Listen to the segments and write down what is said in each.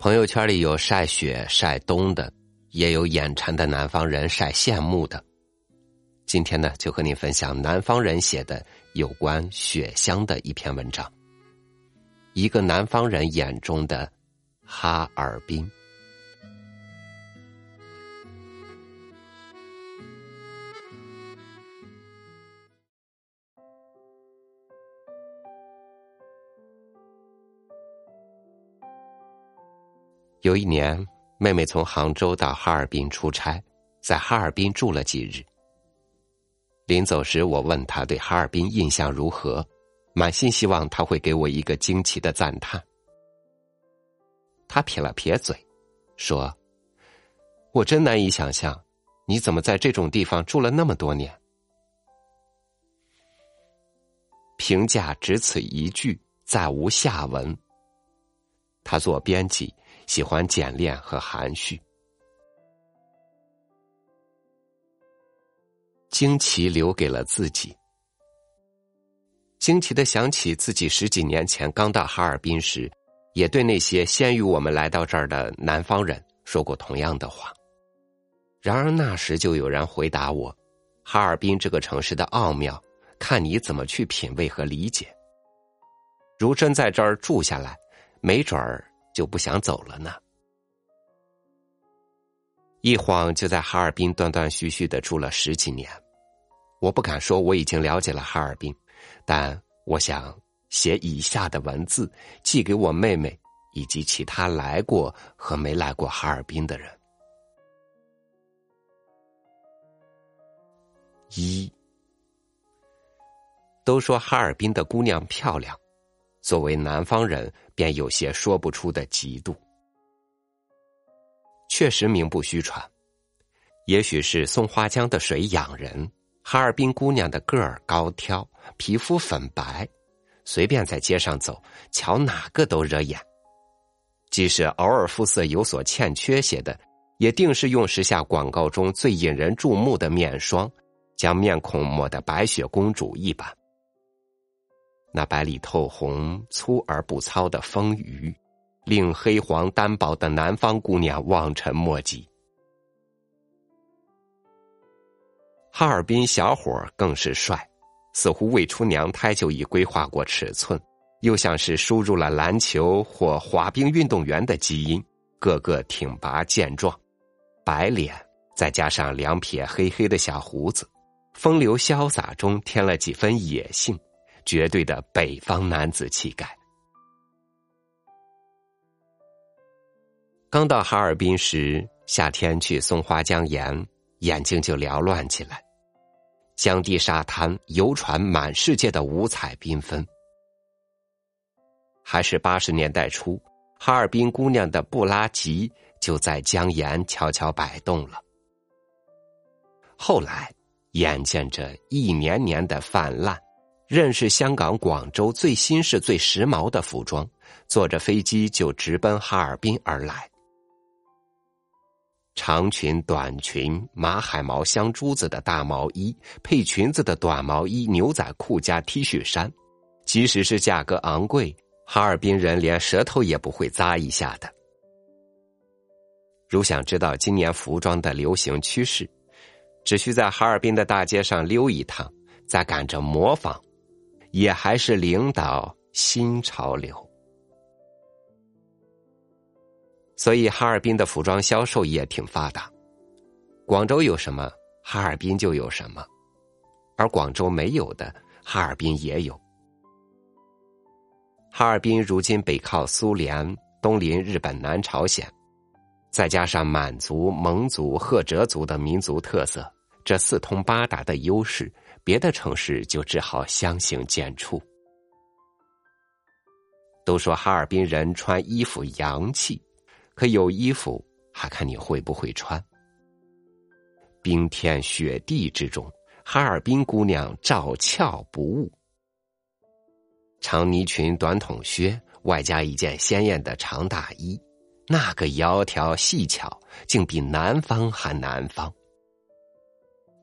朋友圈里有晒雪晒冬的，也有眼馋的南方人晒羡慕的。今天呢，就和你分享南方人写的有关雪乡的一篇文章。一个南方人眼中的哈尔滨。有一年，妹妹从杭州到哈尔滨出差，在哈尔滨住了几日。临走时，我问她对哈尔滨印象如何，满心希望她会给我一个惊奇的赞叹。她撇了撇嘴，说：“我真难以想象，你怎么在这种地方住了那么多年。”评价只此一句，再无下文。他做编辑。喜欢简练和含蓄。惊奇留给了自己，惊奇的想起自己十几年前刚到哈尔滨时，也对那些先于我们来到这儿的南方人说过同样的话。然而那时就有人回答我：“哈尔滨这个城市的奥妙，看你怎么去品味和理解。如真在这儿住下来，没准儿。”就不想走了呢。一晃就在哈尔滨断断续续的住了十几年，我不敢说我已经了解了哈尔滨，但我想写以下的文字寄给我妹妹以及其他来过和没来过哈尔滨的人。一，都说哈尔滨的姑娘漂亮。作为南方人，便有些说不出的嫉妒。确实名不虚传，也许是松花江的水养人。哈尔滨姑娘的个儿高挑，皮肤粉白，随便在街上走，瞧哪个都惹眼。即使偶尔肤色有所欠缺些的，也定是用时下广告中最引人注目的面霜，将面孔抹得白雪公主一般。那白里透红、粗而不糙的丰腴，令黑黄单薄的南方姑娘望尘莫及。哈尔滨小伙更是帅，似乎未出娘胎就已规划过尺寸，又像是输入了篮球或滑冰运动员的基因，个个挺拔健壮，白脸再加上两撇黑黑的小胡子，风流潇洒中添了几分野性。绝对的北方男子气概。刚到哈尔滨时，夏天去松花江沿，眼睛就缭乱起来。江堤沙滩，游船满世界的五彩缤纷。还是八十年代初，哈尔滨姑娘的布拉吉就在江沿悄悄摆动了。后来，眼见着一年年的泛滥。认识香港、广州最新式、最时髦的服装，坐着飞机就直奔哈尔滨而来。长裙、短裙、马海毛镶珠子的大毛衣，配裙子的短毛衣、牛仔裤加 T 恤衫，即使是价格昂贵，哈尔滨人连舌头也不会咂一下的。如想知道今年服装的流行趋势，只需在哈尔滨的大街上溜一趟，再赶着模仿。也还是领导新潮流，所以哈尔滨的服装销售也挺发达。广州有什么，哈尔滨就有什么，而广州没有的，哈尔滨也有。哈尔滨如今北靠苏联，东临日本、南朝鲜，再加上满族、蒙族、赫哲族的民族特色，这四通八达的优势。别的城市就只好相形见绌。都说哈尔滨人穿衣服洋气，可有衣服还看你会不会穿。冰天雪地之中，哈尔滨姑娘照俏不误。长呢裙、短筒靴，外加一件鲜艳的长大衣，那个窈窕细巧，竟比南方还南方。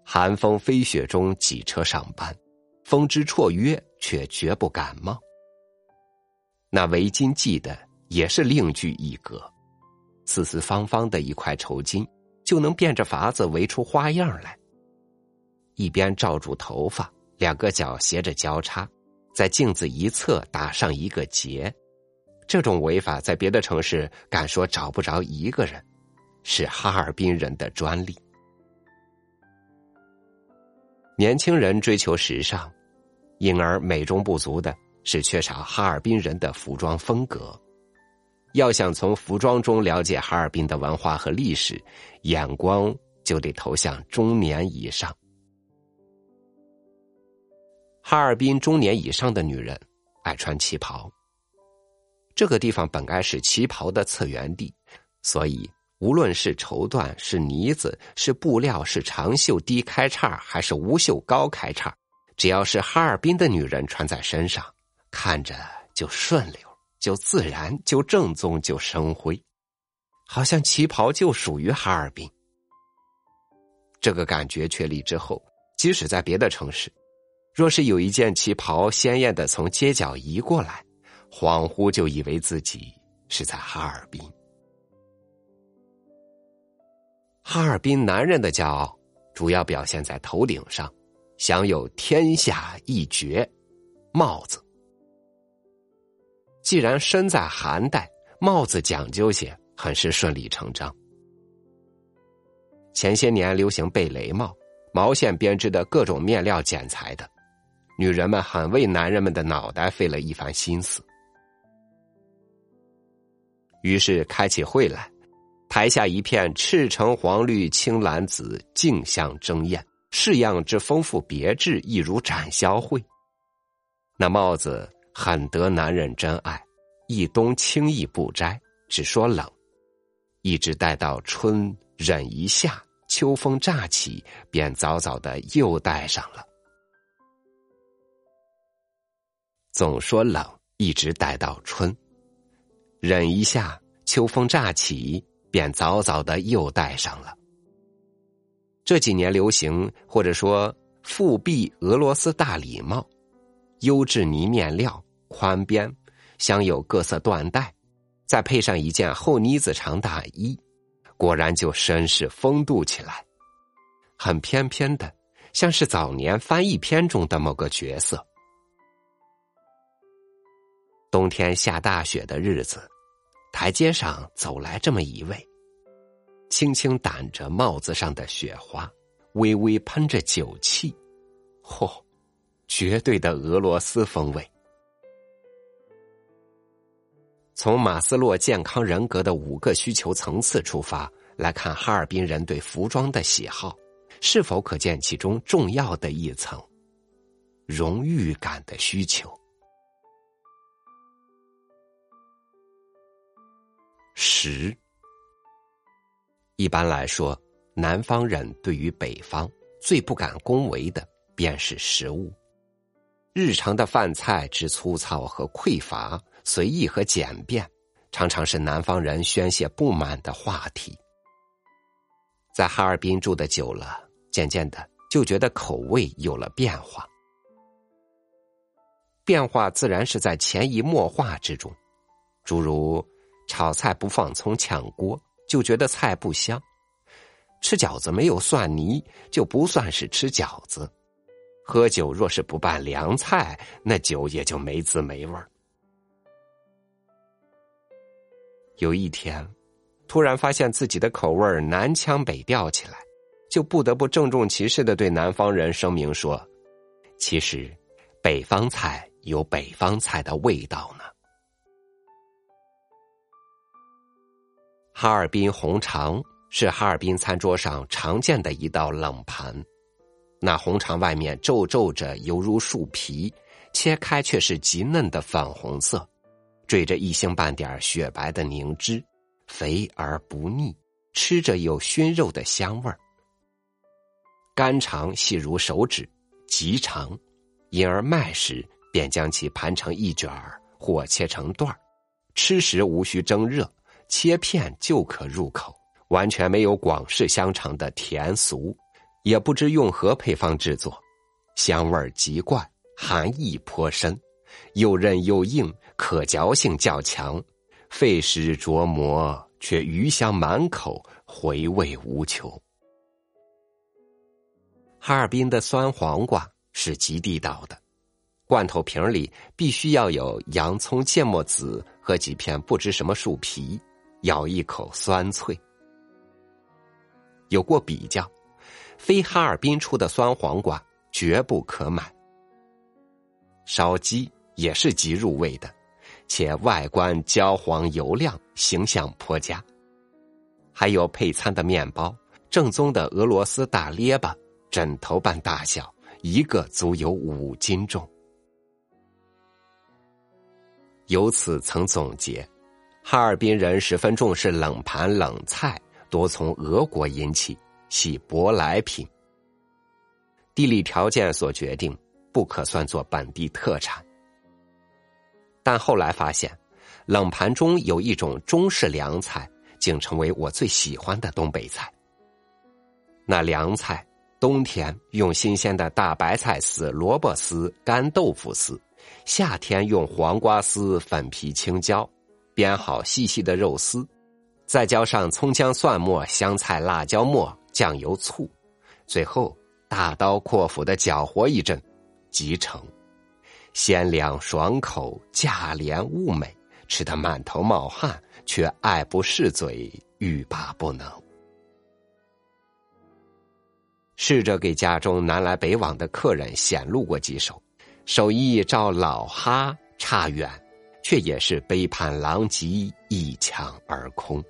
寒风飞雪中挤车上班，风之绰约却绝不感冒。那围巾系的也是另具一格，四四方方的一块绸巾，就能变着法子围出花样来。一边罩住头发，两个脚斜着交叉，在镜子一侧打上一个结。这种围法在别的城市敢说找不着一个人，是哈尔滨人的专利。年轻人追求时尚，因而美中不足的是缺少哈尔滨人的服装风格。要想从服装中了解哈尔滨的文化和历史，眼光就得投向中年以上。哈尔滨中年以上的女人爱穿旗袍。这个地方本该是旗袍的策源地，所以无论是绸缎、是呢子、是布料、是长袖低开叉，还是无袖高开叉，只要是哈尔滨的女人穿在身上，看着就顺溜，就自然，就正宗，就生辉，好像旗袍就属于哈尔滨。这个感觉确立之后，即使在别的城市，若是有一件旗袍鲜艳的从街角移过来。恍惚就以为自己是在哈尔滨。哈尔滨男人的骄傲，主要表现在头顶上，享有“天下一绝”帽子。既然身在寒带，帽子讲究些，很是顺理成章。前些年流行贝雷帽，毛线编织的各种面料剪裁的，女人们很为男人们的脑袋费了一番心思。于是开起会来，台下一片赤橙黄绿青蓝紫，竞相争艳，式样之丰富别致，一如展销会。那帽子很得男人真爱，一冬轻易不摘，只说冷，一直戴到春忍一下，秋风乍起，便早早的又戴上了。总说冷，一直戴到春。忍一下，秋风乍起，便早早的又戴上了。这几年流行或者说复辟俄罗斯大礼帽，优质呢面料，宽边，镶有各色缎带，再配上一件厚呢子长大衣，果然就绅士风度起来，很翩翩的，像是早年翻译片中的某个角色。冬天下大雪的日子，台阶上走来这么一位，轻轻掸着帽子上的雪花，微微喷着酒气，嚯，绝对的俄罗斯风味。从马斯洛健康人格的五个需求层次出发来看，哈尔滨人对服装的喜好，是否可见其中重要的一层——荣誉感的需求？食。一般来说，南方人对于北方最不敢恭维的，便是食物。日常的饭菜之粗糙和匮乏、随意和简便，常常是南方人宣泄不满的话题。在哈尔滨住的久了，渐渐的就觉得口味有了变化。变化自然是在潜移默化之中，诸如。炒菜不放葱炝锅，就觉得菜不香；吃饺子没有蒜泥，就不算是吃饺子；喝酒若是不拌凉菜，那酒也就没滋没味儿。有一天，突然发现自己的口味南腔北调起来，就不得不郑重其事的对南方人声明说：“其实，北方菜有北方菜的味道哈尔滨红肠是哈尔滨餐桌上常见的一道冷盘，那红肠外面皱皱着，犹如树皮，切开却是极嫩的粉红色，缀着一星半点雪白的凝脂，肥而不腻，吃着有熏肉的香味儿。肝肠细如手指，极长，因而卖时便将其盘成一卷儿或切成段儿，吃时无需蒸热。切片就可入口，完全没有广式香肠的甜俗，也不知用何配方制作，香味极怪，含义颇深，又韧又硬，可嚼性较强，费时琢磨却余香满口，回味无穷。哈尔滨的酸黄瓜是极地道的，罐头瓶里必须要有洋葱、芥末籽和几片不知什么树皮，咬一口酸脆。有过比较，非哈尔滨出的酸黄瓜绝不可买。烧鸡也是极入味的，且外观焦黄油亮，形象颇佳。还有配餐的面包，正宗的俄罗斯大列巴，枕头般大小，一个足有五斤重。由此曾总结，哈尔滨人十分重视冷盘冷菜。多从俄国引起，系舶来品。地理条件所决定，不可算作本地特产。但后来发现，冷盘中有一种中式凉菜，竟成为我最喜欢的东北菜。那凉菜，冬天用新鲜的大白菜丝、萝卜丝、干豆腐丝；夏天用黄瓜丝、粉皮、青椒，煸好细细的肉丝。再浇上葱姜蒜末、香菜、辣椒末、酱油、醋，最后大刀阔斧的搅和一阵，即成。鲜凉爽口，价廉物美，吃得满头冒汗，却爱不释嘴，欲罢不能。试着给家中南来北往的客人显露过几手，手艺照老哈差远，却也是杯盘狼藉，一抢而空。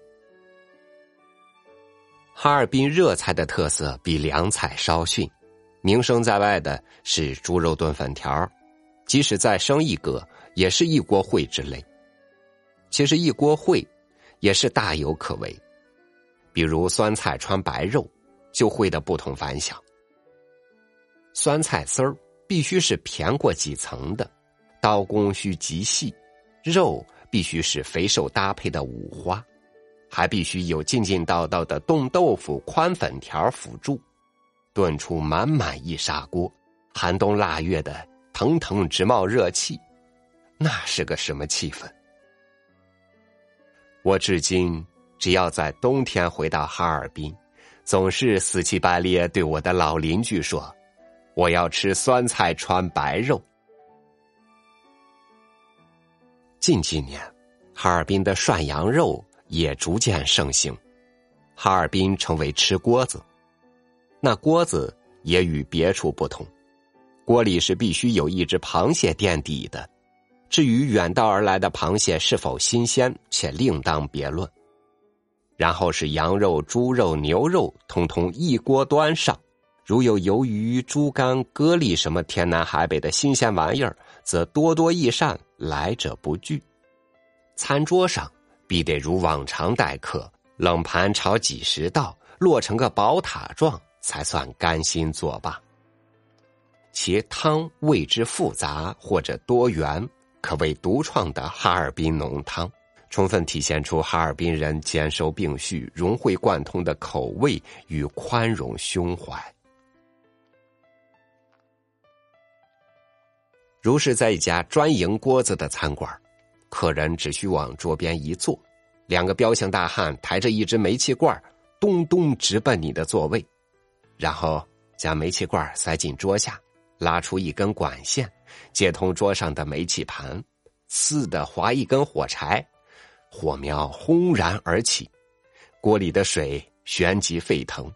哈尔滨热菜的特色比凉菜稍逊，名声在外的是猪肉炖粉条，即使再生一格，也是一锅烩之类。其实一锅烩也是大有可为，比如酸菜穿白肉，就烩的不同凡响。酸菜丝儿必须是偏过几层的，刀工需极细，肉必须是肥瘦搭配的五花。还必须有劲劲道道的冻豆腐、宽粉条辅助，炖出满满一砂锅，寒冬腊月的腾腾直冒热气，那是个什么气氛？我至今只要在冬天回到哈尔滨，总是死乞白咧对我的老邻居说：“我要吃酸菜穿白肉。”近几年，哈尔滨的涮羊肉。也逐渐盛行，哈尔滨成为吃锅子，那锅子也与别处不同，锅里是必须有一只螃蟹垫底的。至于远道而来的螃蟹是否新鲜，且另当别论。然后是羊肉、猪肉、牛肉，通通一锅端上。如有鱿鱼、猪肝、蛤蜊什么天南海北的新鲜玩意儿，则多多益善，来者不拒。餐桌上。必得如往常待客，冷盘炒几十道，落成个宝塔状，才算甘心作罢。其汤味之复杂或者多元，可谓独创的哈尔滨浓汤，充分体现出哈尔滨人兼收并蓄、融会贯通的口味与宽容胸怀。如是在一家专营锅子的餐馆。客人只需往桌边一坐，两个彪形大汉抬着一只煤气罐，咚咚直奔你的座位，然后将煤气罐塞进桌下，拉出一根管线，接通桌上的煤气盘，呲的划一根火柴，火苗轰然而起，锅里的水旋即沸腾，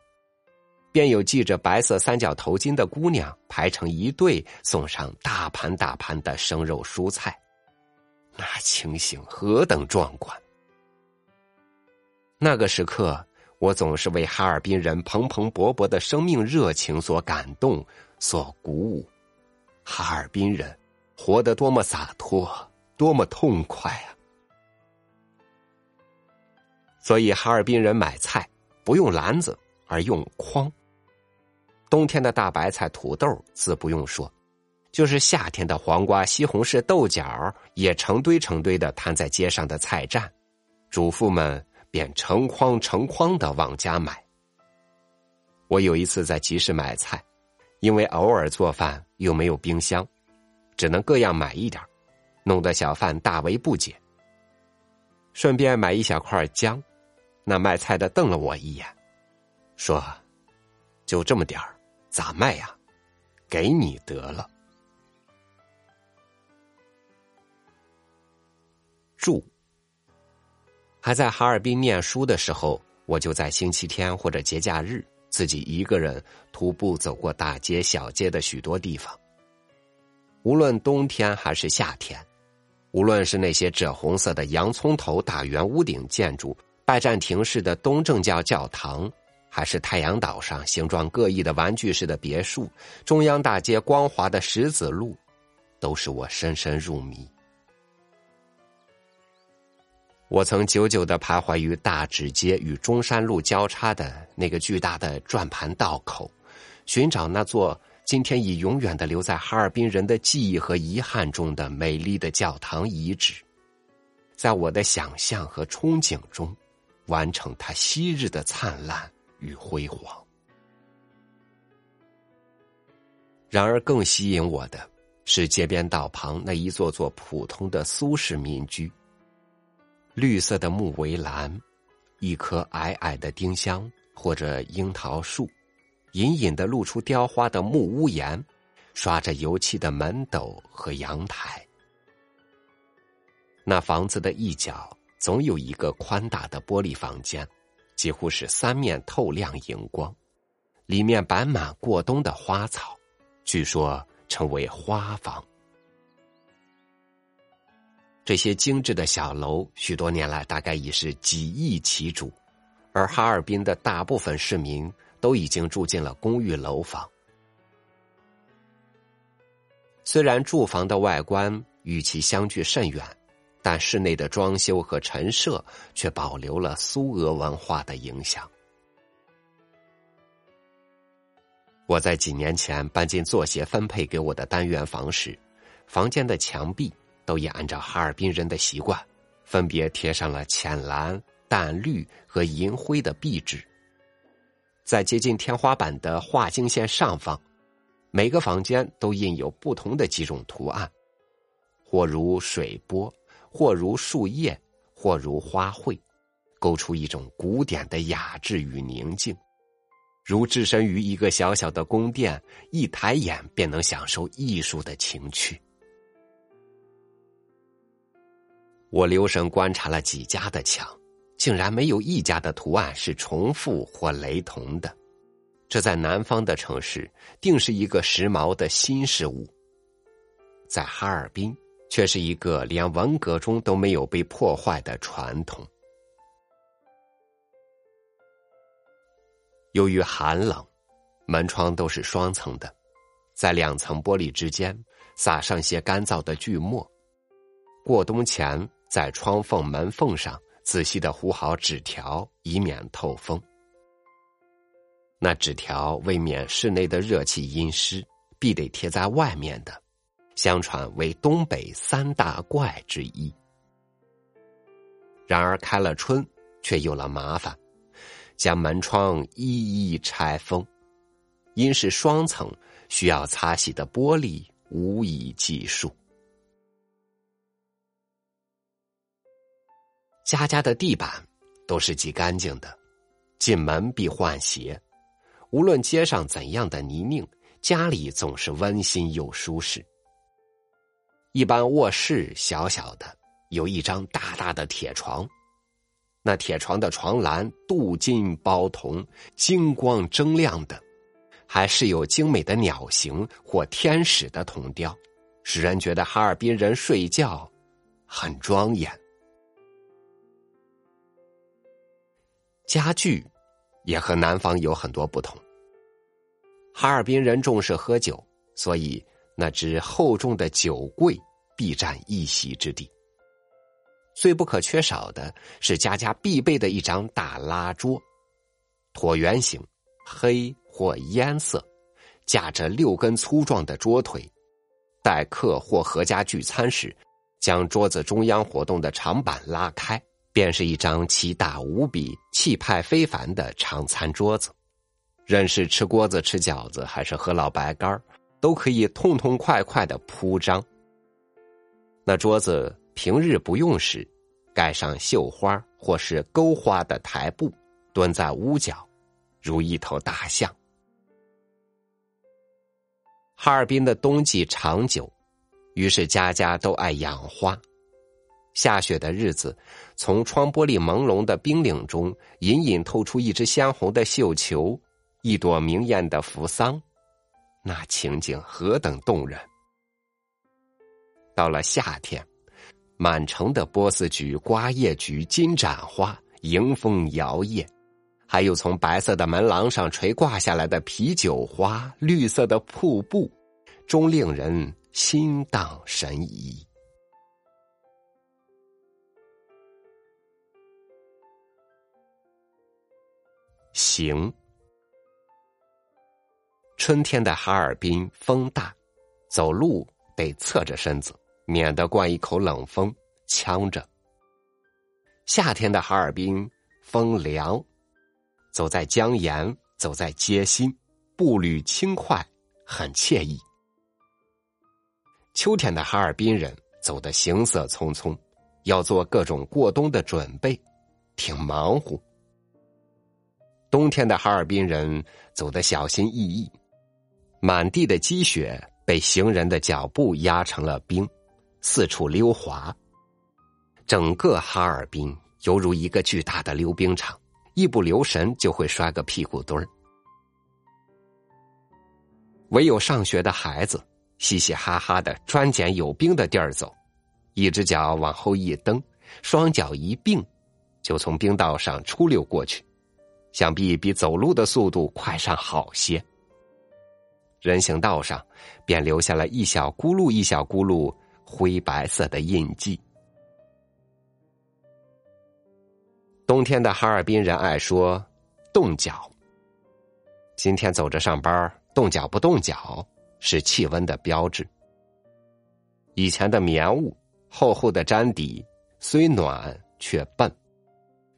便有系着白色三角头巾的姑娘排成一队，送上大盘大盘的生肉蔬菜。那情形何等壮观！那个时刻，我总是为哈尔滨人蓬蓬勃勃的生命热情所感动、所鼓舞。哈尔滨人活得多么洒脱，多么痛快啊！所以，哈尔滨人买菜不用篮子，而用筐。冬天的大白菜、土豆自不用说。就是夏天的黄瓜、西红柿、豆角，也成堆成堆的摊在街上的菜站，主妇们便成筐成筐的往家买。我有一次在集市买菜，因为偶尔做饭又没有冰箱，只能各样买一点，弄得小贩大为不解。顺便买一小块姜，那卖菜的瞪了我一眼，说：“就这么点儿，咋卖呀？给你得了。”住。还在哈尔滨念书的时候，我就在星期天或者节假日，自己一个人徒步走过大街小街的许多地方。无论冬天还是夏天，无论是那些赭红色的洋葱头大圆屋顶建筑、拜占庭式的东正教教堂，还是太阳岛上形状各异的玩具式的别墅、中央大街光滑的石子路，都使我深深入迷。我曾久久的徘徊于大直街与中山路交叉的那个巨大的转盘道口，寻找那座今天已永远的留在哈尔滨人的记忆和遗憾中的美丽的教堂遗址，在我的想象和憧憬中，完成它昔日的灿烂与辉煌。然而，更吸引我的是街边道旁那一座座普通的苏式民居。绿色的木围栏，一棵矮矮的丁香或者樱桃树，隐隐的露出雕花的木屋檐，刷着油漆的门斗和阳台。那房子的一角总有一个宽大的玻璃房间，几乎是三面透亮荧光，里面摆满过冬的花草，据说称为花房。这些精致的小楼，许多年来大概已是几亿其主，而哈尔滨的大部分市民都已经住进了公寓楼房。虽然住房的外观与其相距甚远，但室内的装修和陈设却保留了苏俄文化的影响。我在几年前搬进作协分配给我的单元房时，房间的墙壁。都也按照哈尔滨人的习惯，分别贴上了浅蓝、淡绿和银灰的壁纸。在接近天花板的画经线上方，每个房间都印有不同的几种图案，或如水波，或如树叶，或如花卉，勾出一种古典的雅致与宁静，如置身于一个小小的宫殿，一抬眼便能享受艺术的情趣。我留神观察了几家的墙，竟然没有一家的图案是重复或雷同的。这在南方的城市定是一个时髦的新事物，在哈尔滨却是一个连文革中都没有被破坏的传统。由于寒冷，门窗都是双层的，在两层玻璃之间撒上些干燥的锯末，过冬前。在窗缝、门缝上仔细的糊好纸条，以免透风。那纸条为免室内的热气阴湿，必得贴在外面的，相传为东北三大怪之一。然而开了春，却有了麻烦，将门窗一一拆封，因是双层，需要擦洗的玻璃无以计数。家家的地板都是极干净的，进门必换鞋。无论街上怎样的泥泞，家里总是温馨又舒适。一般卧室小小的，有一张大大的铁床，那铁床的床栏镀金包铜，金光铮亮的，还是有精美的鸟形或天使的铜雕，使人觉得哈尔滨人睡觉很庄严。家具也和南方有很多不同。哈尔滨人重视喝酒，所以那只厚重的酒柜必占一席之地。最不可缺少的是家家必备的一张大拉桌，椭圆形，黑或烟色，架着六根粗壮的桌腿。待客或合家聚餐时，将桌子中央活动的长板拉开。便是一张奇大无比、气派非凡的长餐桌子，任是吃锅子、吃饺子，还是喝老白干儿都可以痛痛快快的铺张。那桌子平日不用时，盖上绣花或是钩花的台布，蹲在屋角，如一头大象。哈尔滨的冬季长久，于是家家都爱养花。下雪的日子，从窗玻璃朦胧的冰岭中隐隐透出一只鲜红的绣球，一朵明艳的扶桑，那情景何等动人！到了夏天，满城的波斯菊、瓜叶菊、金盏花迎风摇曳。还有从白色的门廊上垂挂下来的啤酒花，绿色的瀑布，终令人心荡神怡。行，春天的哈尔滨风大，走路得侧着身子，免得灌一口冷风呛着。夏天的哈尔滨风凉。走在江沿，走在街心，步履轻快，很惬意。秋天的哈尔滨人走得行色匆匆，要做各种过冬的准备，挺忙乎。冬天的哈尔滨人走得小心翼翼，满地的积雪被行人的脚步压成了冰，四处溜滑。整个哈尔滨犹如一个巨大的溜冰场。一不留神就会摔个屁股墩儿，唯有上学的孩子嘻嘻哈哈的专捡有冰的地儿走，一只脚往后一蹬，双脚一并，就从冰道上出溜过去，想必比走路的速度快上好些。人行道上便留下了一小咕噜一小咕噜灰白色的印记。冬天的哈尔滨人爱说“冻脚”。今天走着上班，冻脚不冻脚是气温的标志。以前的棉物厚厚的毡底虽暖却笨，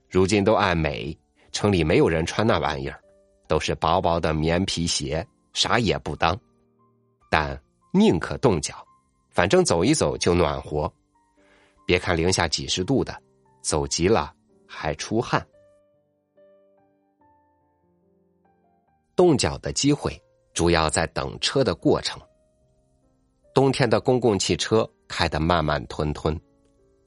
如今都爱美，城里没有人穿那玩意儿，都是薄薄的棉皮鞋，啥也不当。但宁可冻脚，反正走一走就暖和。别看零下几十度的，走急了。还出汗，冻脚的机会主要在等车的过程。冬天的公共汽车开得慢慢吞吞，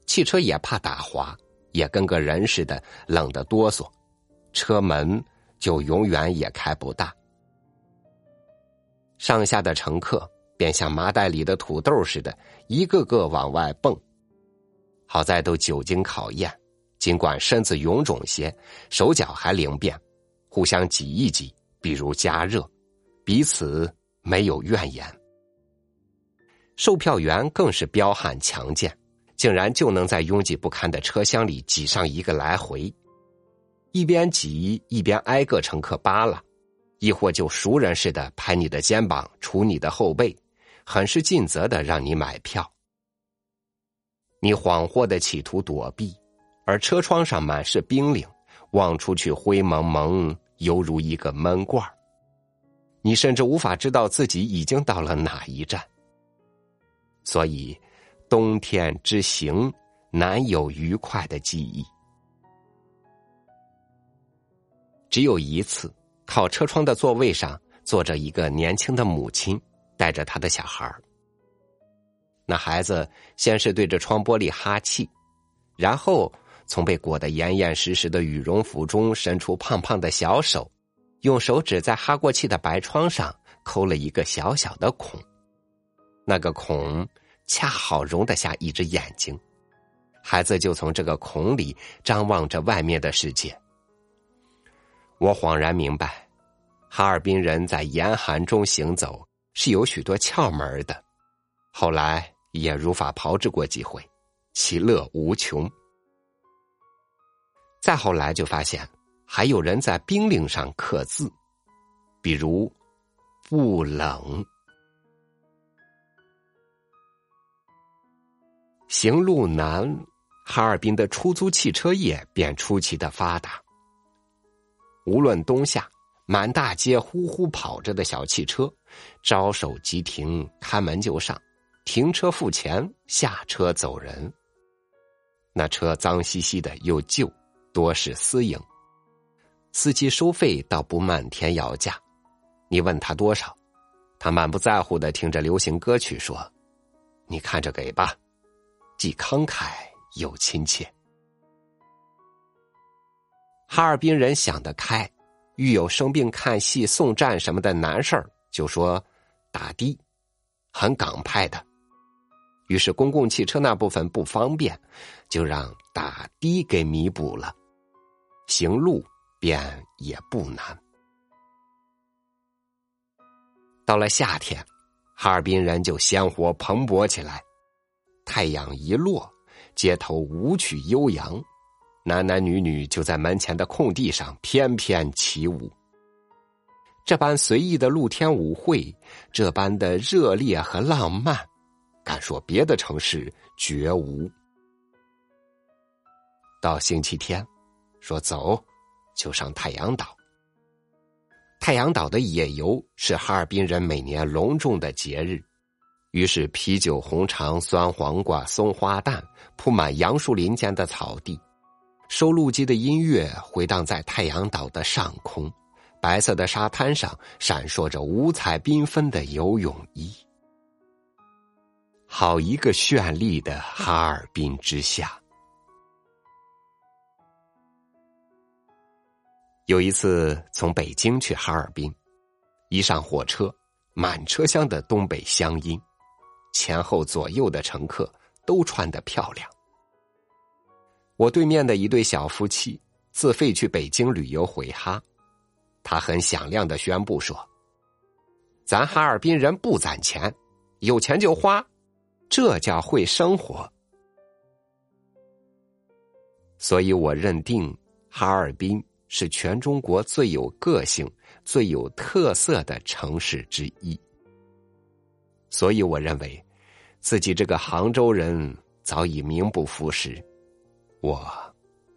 汽车也怕打滑，也跟个人似的冷得哆嗦，车门就永远也开不大。上下的乘客便像麻袋里的土豆似的，一个个往外蹦。好在都久经考验。尽管身子臃肿些，手脚还灵便，互相挤一挤，比如加热，彼此没有怨言。售票员更是彪悍强健，竟然就能在拥挤不堪的车厢里挤上一个来回，一边挤一边挨个乘客扒拉，亦或就熟人似的拍你的肩膀、杵你的后背，很是尽责的让你买票。你恍惚的企图躲避。而车窗上满是冰凌，望出去灰蒙蒙，犹如一个闷罐你甚至无法知道自己已经到了哪一站。所以，冬天之行难有愉快的记忆。只有一次，靠车窗的座位上坐着一个年轻的母亲，带着他的小孩那孩子先是对着窗玻璃哈气，然后。从被裹得严严实实的羽绒服中伸出胖胖的小手，用手指在哈过气的白窗上抠了一个小小的孔，那个孔恰好容得下一只眼睛，孩子就从这个孔里张望着外面的世界。我恍然明白，哈尔滨人在严寒中行走是有许多窍门的，后来也如法炮制过几回，其乐无穷。再后来就发现，还有人在冰凌上刻字，比如“不冷”。行路难，哈尔滨的出租汽车业便出奇的发达。无论冬夏，满大街呼呼跑着的小汽车，招手即停，开门就上，停车付钱，下车走人。那车脏兮兮的又旧，多是私营。司机收费倒不漫天要价，你问他多少，他满不在乎的听着流行歌曲说：“你看着给吧。”既慷慨又亲切。哈尔滨人想得开，遇有生病看戏、送站什么的难事儿，就说打的，很港派的。于是公共汽车那部分不方便，就让打的给弥补了，行路便也不难。到了夏天，哈尔滨人就鲜活蓬勃起来。太阳一落，街头舞曲悠扬，男男女女就在门前的空地上翩翩起舞。这般随意的露天舞会，这般的热烈和浪漫。敢说别的城市绝无。到星期天，说走，就上太阳岛。太阳岛的野游是哈尔滨人每年隆重的节日，于是啤酒、红肠、酸黄瓜、松花蛋铺满杨树林间的草地，收录机的音乐回荡在太阳岛的上空，白色的沙滩上闪烁着五彩缤纷的游泳衣。好一个绚丽的哈尔滨之夏！有一次从北京去哈尔滨，一上火车，满车厢的东北乡音，前后左右的乘客都穿得漂亮。我对面的一对小夫妻自费去北京旅游回哈，他很响亮的宣布说：“咱哈尔滨人不攒钱，有钱就花。”这叫会生活，所以我认定哈尔滨是全中国最有个性、最有特色的城市之一。所以我认为，自己这个杭州人早已名不副实，我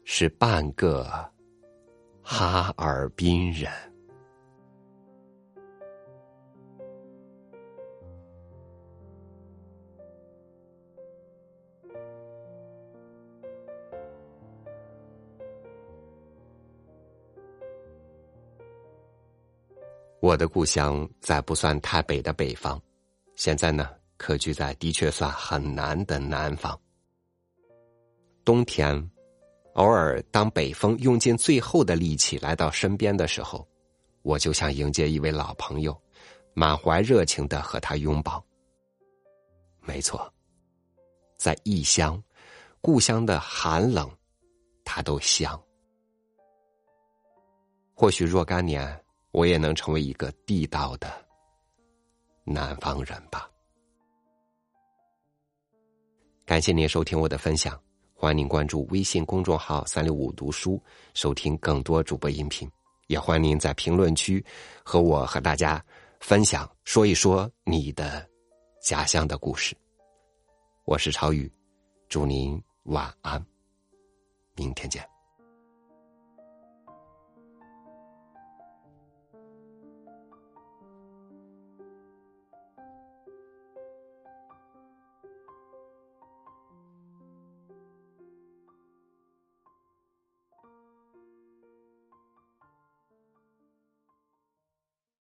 是半个哈尔滨人。我的故乡在不算太北的北方，现在呢，可居在的确算很南的南方。冬天，偶尔当北风用尽最后的力气来到身边的时候，我就像迎接一位老朋友，满怀热情的和他拥抱。没错，在异乡，故乡的寒冷，它都香。或许若干年。我也能成为一个地道的南方人吧。感谢您收听我的分享，欢迎您关注微信公众号“三六五读书”，收听更多主播音频。也欢迎您在评论区和我和大家分享，说一说你的家乡的故事。我是超宇，祝您晚安，明天见。